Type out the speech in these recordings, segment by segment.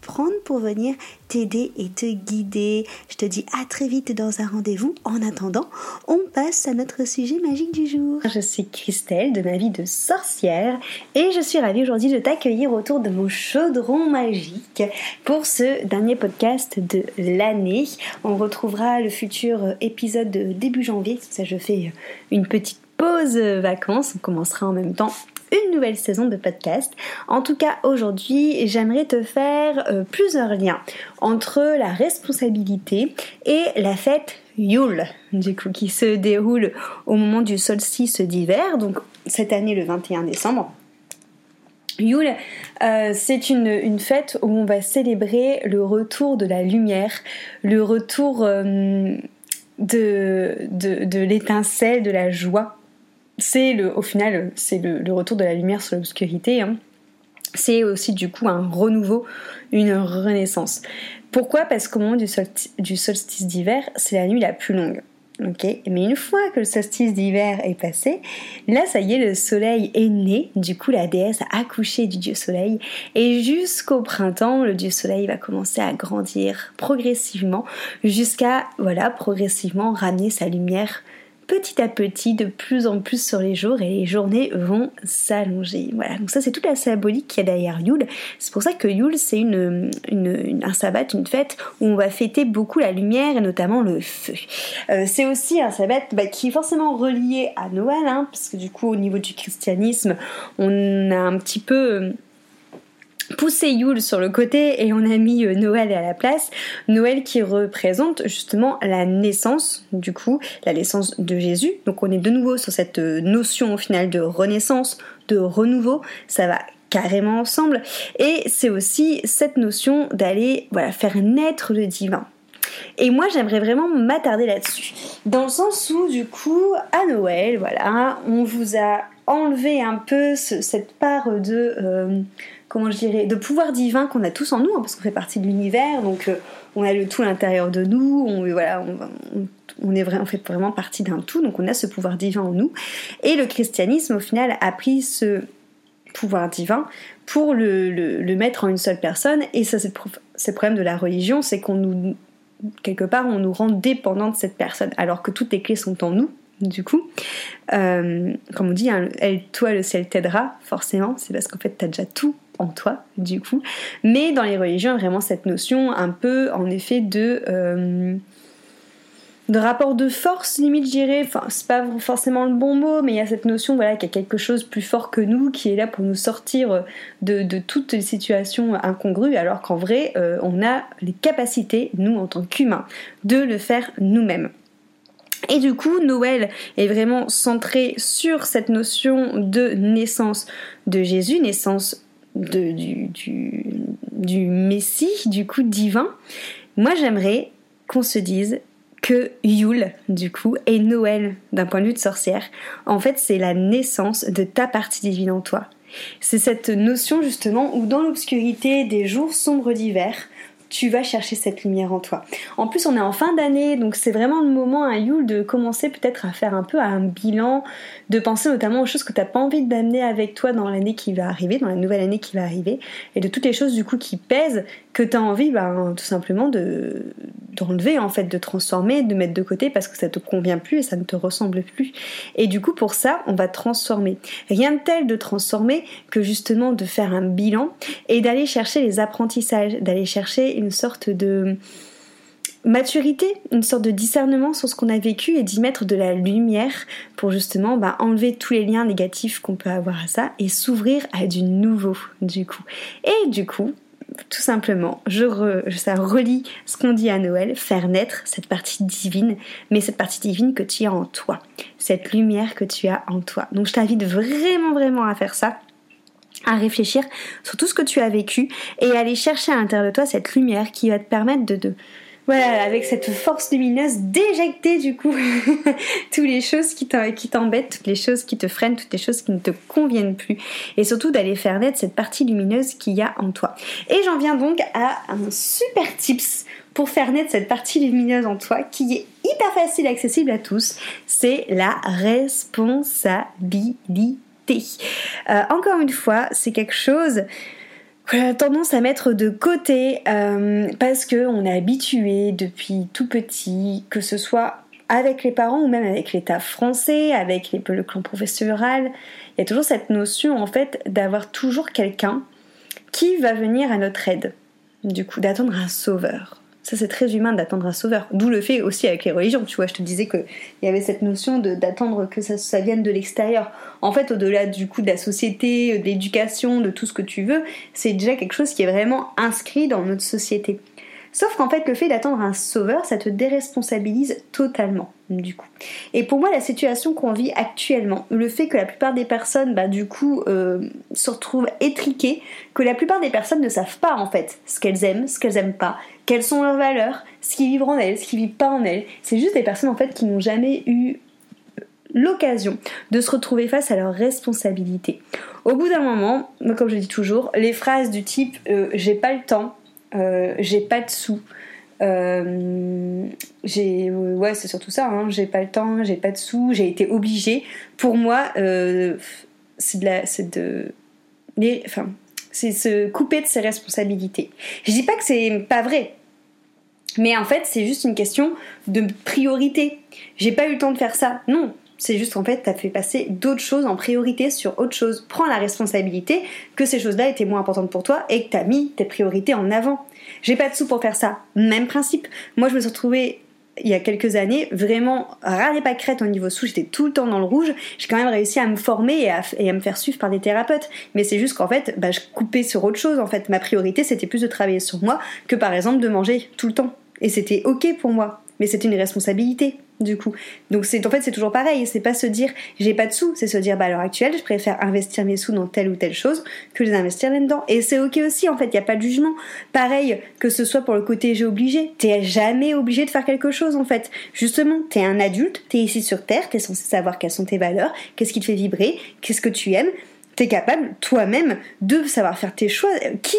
prendre pour venir t'aider et te guider. Je te dis à très vite dans un rendez-vous. En attendant, on passe à notre sujet magique du jour. Je suis Christelle de ma vie de sorcière et je suis ravie aujourd'hui de t'accueillir autour de mon chaudron magique pour ce dernier podcast de l'année. On retrouvera le futur épisode de début janvier. Ça, je fais une petite pause vacances. On commencera en même temps une nouvelle saison de podcast. En tout cas, aujourd'hui, j'aimerais te faire euh, plusieurs liens entre la responsabilité et la fête Yule, du coup, qui se déroule au moment du solstice d'hiver, donc cette année le 21 décembre. Yule, euh, c'est une, fête où on va célébrer le retour de la lumière, le retour euh, de, de l'étincelle, de la joie c'est le, au final, c'est le, retour de la lumière sur l'obscurité. Hein. C'est aussi du coup un renouveau, une renaissance. Pourquoi? Parce qu'au moment du, solstice, d'hiver, c'est la nuit la plus longue. Mais une fois que le solstice d'hiver est passé, là ça y est, le soleil est né. Du coup, la déesse a accouché du dieu soleil. Et jusqu'au printemps, le dieu soleil va commencer à grandir progressivement jusqu'à, voilà, progressivement ramener sa lumière petit à petit de plus en plus sur les jours et les journées vont s'allonger. Voilà, donc ça c'est toute la symbolique qu'il y a derrière Yule. C'est pour ça que Yule c'est une, un sabbat, une fête où on va fêter beaucoup la lumière et notamment le feu. Euh, c'est aussi un sabbat bah, qui est forcément relié à Noël, hein, parce que du coup au niveau du christianisme on a un petit peu poussé Yule sur le côté et on a mis euh, Noël à la place. Noël qui représente justement la naissance, du coup, la naissance de Jésus. Donc on est de nouveau sur cette euh, notion au final de renaissance, de renouveau. Ça va carrément ensemble. Et c'est aussi cette notion d'aller voilà, faire naître le divin. Et moi, j'aimerais vraiment m'attarder là-dessus. Dans le sens où, du coup, à Noël, voilà, on vous a enlevé un peu cette part de... Euh, comment je dirais, de pouvoir divin qu'on a tous en nous, hein, parce qu'on fait partie de l'univers, donc euh, on a le tout à l'intérieur de nous, on, voilà, on, est fait vraiment partie d'un tout, donc on a ce pouvoir divin en nous. Et le christianisme, au final, a pris ce pouvoir divin pour le, mettre en une seule personne, et ça c'est le problème de la religion, c'est qu'on nous, quelque part, on nous rend dépendants de cette personne, alors que toutes les clés sont en nous, du coup. Euh, comme on dit, hein, elle, toi le ciel t'aidera, forcément, c'est parce qu'en fait tu as déjà tout en toi, du coup. Mais dans les religions, vraiment cette notion un peu, en effet, de... Euh, de rapport de force limite je dirais. Enfin c'est pas forcément le bon mot mais il y a cette notion voilà qu'il y a quelque chose plus fort que nous qui est là pour nous sortir de, toutes les situations incongrues alors qu'en vrai euh, on a les capacités nous en tant qu'humains de le faire nous-mêmes. Et du coup, Noël est vraiment centré sur cette notion de naissance de Jésus, naissance du Messie, du coup divin, moi j'aimerais qu'on se dise que Yule, du coup, et Noël d'un point de vue de sorcière, en fait c'est la naissance de ta partie divine en toi. C'est cette notion justement où dans l'obscurité des jours sombres d'hiver, tu vas chercher cette lumière en toi. En plus, on est en fin d'année, donc c'est vraiment le moment à Yule de commencer peut-être à faire un peu un bilan, de penser notamment aux choses que tu n'as pas envie d'amener avec toi dans l'année qui va arriver, dans la nouvelle année qui va arriver, et de toutes les choses du coup qui pèsent, que tu as envie ben, tout simplement de d'enlever en fait, de transformer, de mettre de côté parce que ça te convient plus et ça ne te ressemble plus. Et du coup pour ça, on va transformer. Rien de tel de transformer que justement de faire un bilan et d'aller chercher les apprentissages, d'aller chercher une sorte de maturité, une sorte de discernement sur ce qu'on a vécu et d'y mettre de la lumière pour justement bah, enlever tous les liens négatifs qu'on peut avoir à ça et s'ouvrir à du nouveau du coup. Et du coup, tout simplement, ça relie ce qu'on dit à Noël, faire naître cette partie divine, mais cette partie divine que tu as en toi, cette lumière que tu as en toi. Donc je t'invite vraiment vraiment à faire ça à réfléchir sur tout ce que tu as vécu et aller chercher à l'intérieur de toi cette lumière qui va te permettre de voilà, avec cette force lumineuse, d'éjecter du coup toutes les choses qui t'embêtent, toutes les choses qui te freinent, toutes les choses qui ne te conviennent plus. Et surtout d'aller faire naître cette partie lumineuse qu'il y a en toi. Et j'en viens donc à un super tips pour faire naître cette partie lumineuse en toi qui est hyper facile et accessible à tous. C'est la responsabilité. Euh, encore une fois, c'est quelque chose a tendance à mettre de côté euh, parce que on est habitué depuis tout petit, que ce soit avec les parents ou même avec l'État français, avec le clan professoral, il y a toujours cette notion en fait d'avoir toujours quelqu'un qui va venir à notre aide. Du coup, d'attendre un sauveur. Ça, c'est très humain d'attendre un sauveur. D'où le fait aussi avec les religions. Tu vois, je te disais qu'il y avait cette notion d'attendre que ça, vienne de l'extérieur. En fait, au-delà du coup de la société, de l'éducation, de tout ce que tu veux, c'est déjà quelque chose qui est vraiment inscrit dans notre société. Sauf qu'en fait, le fait d'attendre un sauveur, ça te déresponsabilise totalement, du coup. Et pour moi, la situation qu'on vit actuellement, le fait que la plupart des personnes, bah, du coup, euh, se retrouvent étriquées, que la plupart des personnes ne savent pas, en fait, ce qu'elles aiment, ce qu'elles aiment pas, quelles sont leurs valeurs, ce qui vivent en elles, ce qui vivent pas en elles. C'est juste des personnes, en fait, qui n'ont jamais eu l'occasion de se retrouver face à leurs responsabilités. Au bout d'un moment, comme je dis toujours, les phrases du type euh, j'ai pas le temps, euh, j'ai pas de sous. Euh, ouais c'est surtout ça hein. j'ai pas le temps j'ai pas de sous. J'ai été obligée. Pour moi euh, c'est de enfin c'est se couper de ses responsabilités. Je dis pas que c'est pas vrai mais en fait c'est juste une question de priorité. J'ai pas eu le temps de faire ça. Non c'est juste en fait, t'as fait passer d'autres choses en priorité sur autre chose. Prends la responsabilité que ces choses-là étaient moins importantes pour toi et que t'as mis tes priorités en avant. J'ai pas de sous pour faire ça. Même principe. Moi, je me suis retrouvée il y a quelques années, vraiment ras pas crête au niveau sous, j'étais tout le temps dans le rouge. J'ai quand même réussi à me former et à, me faire suivre par des thérapeutes. Mais c'est juste qu'en fait, bah, je coupais sur autre chose. En fait, ma priorité, c'était plus de travailler sur moi que par exemple de manger tout le temps. Et c'était ok pour moi. Mais c'était une responsabilité du coup. Donc c'est en fait c'est toujours pareil, c'est pas se dire j'ai pas de sous, c'est se dire bah à l'heure actuelle je préfère investir mes sous dans telle ou telle chose que les investir là-dedans. Et c'est ok aussi en fait, il y a pas de jugement. Pareil que ce soit pour le côté j'ai obligé, t'es jamais obligé de faire quelque chose en fait. Justement, t'es un adulte, t'es ici sur terre, t'es censé savoir quelles sont tes valeurs, qu'est-ce qui te fait vibrer, qu'est-ce que tu aimes? T'es capable toi-même de savoir faire tes choix. Qui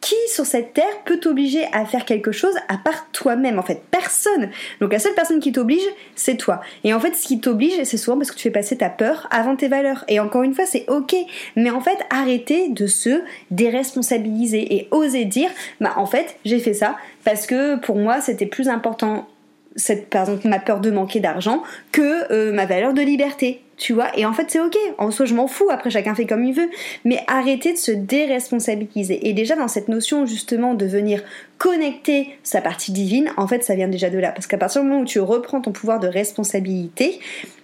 qui sur cette terre peut t'obliger à faire quelque chose à part toi-même En fait, personne. Donc la seule personne qui t'oblige, c'est toi. Et en fait, ce qui t'oblige, c'est souvent parce que tu fais passer ta peur avant tes valeurs. Et encore une fois, c'est ok. Mais en fait, arrêtez de se déresponsabiliser et oser dire, bah en fait, j'ai fait ça parce que pour moi, c'était plus important par exemple ma peur de manquer d'argent que euh, ma valeur de liberté tu vois. Et en fait c'est ok. En soi je m'en fous. Après chacun fait comme il veut. Mais arrêtez de se déresponsabiliser. Et déjà dans cette notion justement de venir connecter sa partie divine en fait ça vient déjà de là. Parce qu'à partir du moment où tu reprends ton pouvoir de responsabilité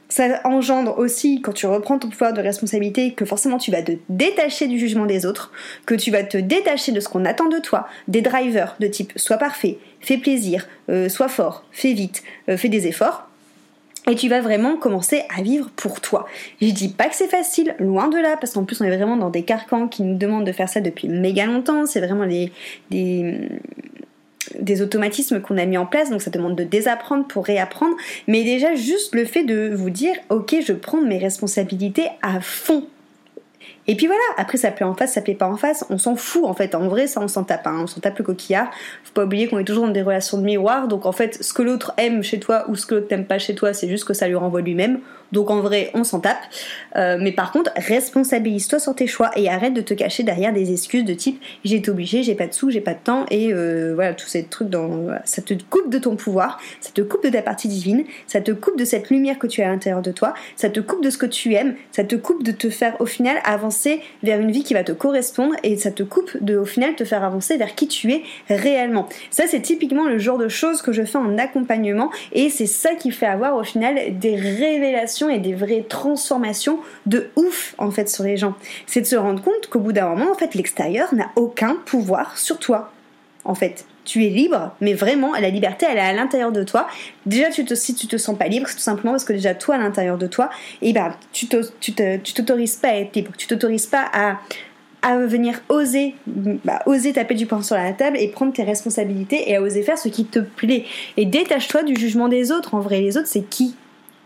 ça engendre aussi, quand tu reprends ton pouvoir de responsabilité, que forcément tu vas te détacher du jugement des autres, que tu vas te détacher de ce qu'on attend de toi, des drivers de type sois parfait, fais plaisir, euh, sois fort, fais vite, euh, fais des efforts. Et tu vas vraiment commencer à vivre pour toi. Je dis pas que c'est facile, loin de là, parce qu'en plus on est vraiment dans des carcans qui nous demandent de faire ça depuis méga longtemps. C'est vraiment des, des, des automatismes qu'on a mis en place, donc ça demande de désapprendre pour réapprendre, mais déjà juste le fait de vous dire ok je prends mes responsabilités à fond et puis voilà, après ça plaît en face, ça plaît pas en face, on s'en fout en fait. En vrai, ça on s'en tape, hein. on s'en tape le coquillard. Faut pas oublier qu'on est toujours dans des relations de miroir, donc en fait, ce que l'autre aime chez toi ou ce que l'autre t'aime pas chez toi, c'est juste que ça lui renvoie lui-même. Donc en vrai, on s'en tape. Euh, mais par contre, responsabilise-toi sur tes choix et arrête de te cacher derrière des excuses de type j'ai été obligé, j'ai pas de sous, j'ai pas de temps et euh, voilà, tous ces trucs dans. Ça te coupe de ton pouvoir, ça te coupe de ta partie divine, ça te coupe de cette lumière que tu as à l'intérieur de toi, ça te coupe de ce que tu aimes, ça te coupe de te faire au final avancer vers une vie qui va te correspondre et ça te coupe de au final te faire avancer vers qui tu es réellement. Ça c'est typiquement le genre de choses que je fais en accompagnement et c'est ça qui fait avoir au final des révélations et des vraies transformations de ouf en fait sur les gens. C'est de se rendre compte qu'au bout d'un moment en fait l'extérieur n'a aucun pouvoir sur toi en fait tu es libre, mais vraiment, la liberté, elle est à l'intérieur de toi. Déjà, tu te, si tu te sens pas libre, c'est tout simplement parce que déjà, toi, à l'intérieur de toi, eh ben, tu t'autorises pas à être libre. Tu t'autorises pas à, à venir oser, bah, oser taper du poing sur la table et prendre tes responsabilités et à oser faire ce qui te plaît. Et détache-toi du jugement des autres. En vrai, les autres, c'est qui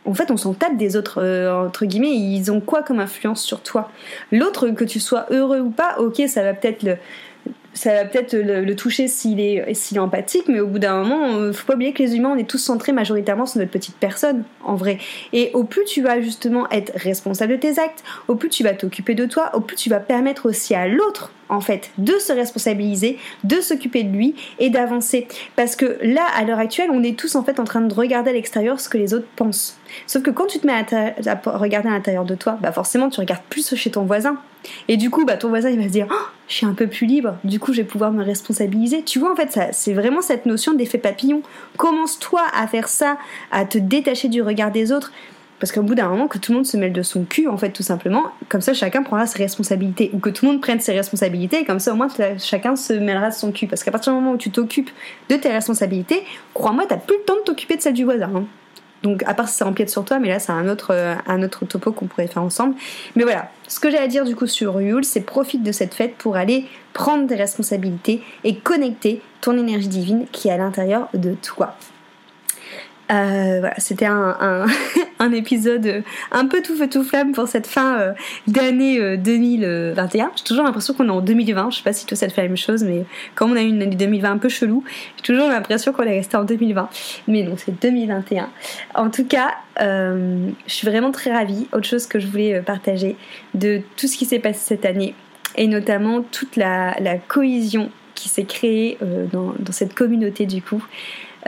en fait, on s'en des autres, euh, entre guillemets, ils ont quoi comme influence sur toi? L'autre, que tu sois heureux ou pas, ok, ça va peut-être le, toucher s'il est, s'il empathique, mais au bout d'un moment, euh, faut pas oublier que les humains, on est tous centrés majoritairement sur notre petite personne, en vrai. Et au plus tu vas justement être responsable de tes actes, au plus tu vas t'occuper de toi, au plus tu vas permettre aussi à l'autre, en fait, de se responsabiliser, de s'occuper de lui et d'avancer. Parce que là, à l'heure actuelle, on est tous en fait en train de regarder à l'extérieur ce que les autres pensent. Sauf que quand tu te mets à, regarder à l'intérieur de toi, bah forcément, tu regardes plus chez ton voisin. Et du coup, bah, ton voisin, il va se dire, oh, je suis un peu plus libre, du coup, je vais pouvoir me responsabiliser. Tu vois, en fait, c'est vraiment cette notion d'effet papillon. Commence-toi à faire ça, à te détacher du regard des autres. Parce qu'au bout d'un moment, que tout le monde se mêle de son cul, en fait, tout simplement, comme ça, chacun prendra ses responsabilités. Ou que tout le monde prenne ses responsabilités, comme ça, au moins, chacun se mêlera de son cul. Parce qu'à partir du moment où tu t'occupes de tes responsabilités, crois-moi, t'as plus le temps de t'occuper de celle du voisin. Hein. Donc, à part si ça empiète sur toi, mais là, c'est un autre, euh, un topo qu'on pourrait faire ensemble. Mais voilà, ce que j'ai à dire du coup sur Yule, c'est profite de cette fête pour aller prendre tes responsabilités et connecter ton énergie divine qui est à l'intérieur de toi. Euh, voilà, c'était un, épisode un peu tout feu tout flamme pour cette fin euh, d'année 2021. Euh, j'ai toujours l'impression qu'on est en 2020. Je sais pas si toi ça fait la même chose, mais comme on a eu une année 2020 un peu chelou, j'ai toujours l'impression qu'on est resté en 2020. Mais non, c'est 2021. En tout cas, je suis vraiment très ravie. Autre chose que je voulais partager de tout ce qui s'est passé cette année et notamment toute la, cohésion qui s'est créée dans cette communauté du coup.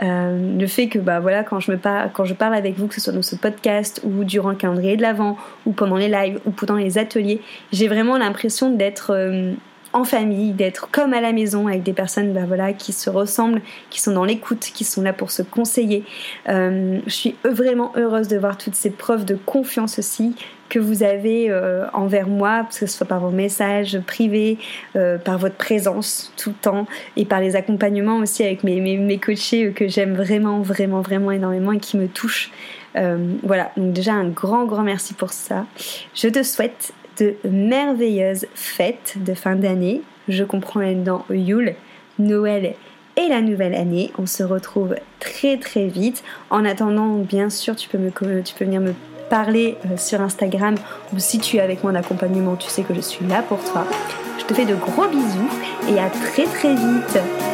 Euh, le fait que bah voilà quand je me parle quand je parle avec vous que ce soit dans ce podcast ou durant le calendrier de l'avant ou pendant les lives ou pendant les ateliers j'ai vraiment l'impression d'être euh, en famille, d'être comme à la maison avec des personnes bah, voilà, qui se ressemblent, qui sont dans l'écoute, qui sont là pour se conseiller. Euh, je suis vraiment heureuse de voir toutes ces preuves de confiance aussi que vous avez euh, envers moi, que ce soit par vos messages privés, euh, par votre présence tout le temps et par les accompagnements aussi avec mes, mes, mes coachés que j'aime vraiment, vraiment, vraiment énormément et qui me touchent. voilà, donc déjà un grand, grand merci pour ça. Je te souhaite de merveilleuses fêtes de fin d'année. Je comprends là-dedans Yule, Noël et la nouvelle année. On se retrouve très très vite. En attendant, bien sûr, tu peux, me, tu peux venir me parler euh, sur Instagram ou si tu es avec moi en accompagnement, tu sais que je suis là pour toi. Je te fais de gros bisous et à très très vite.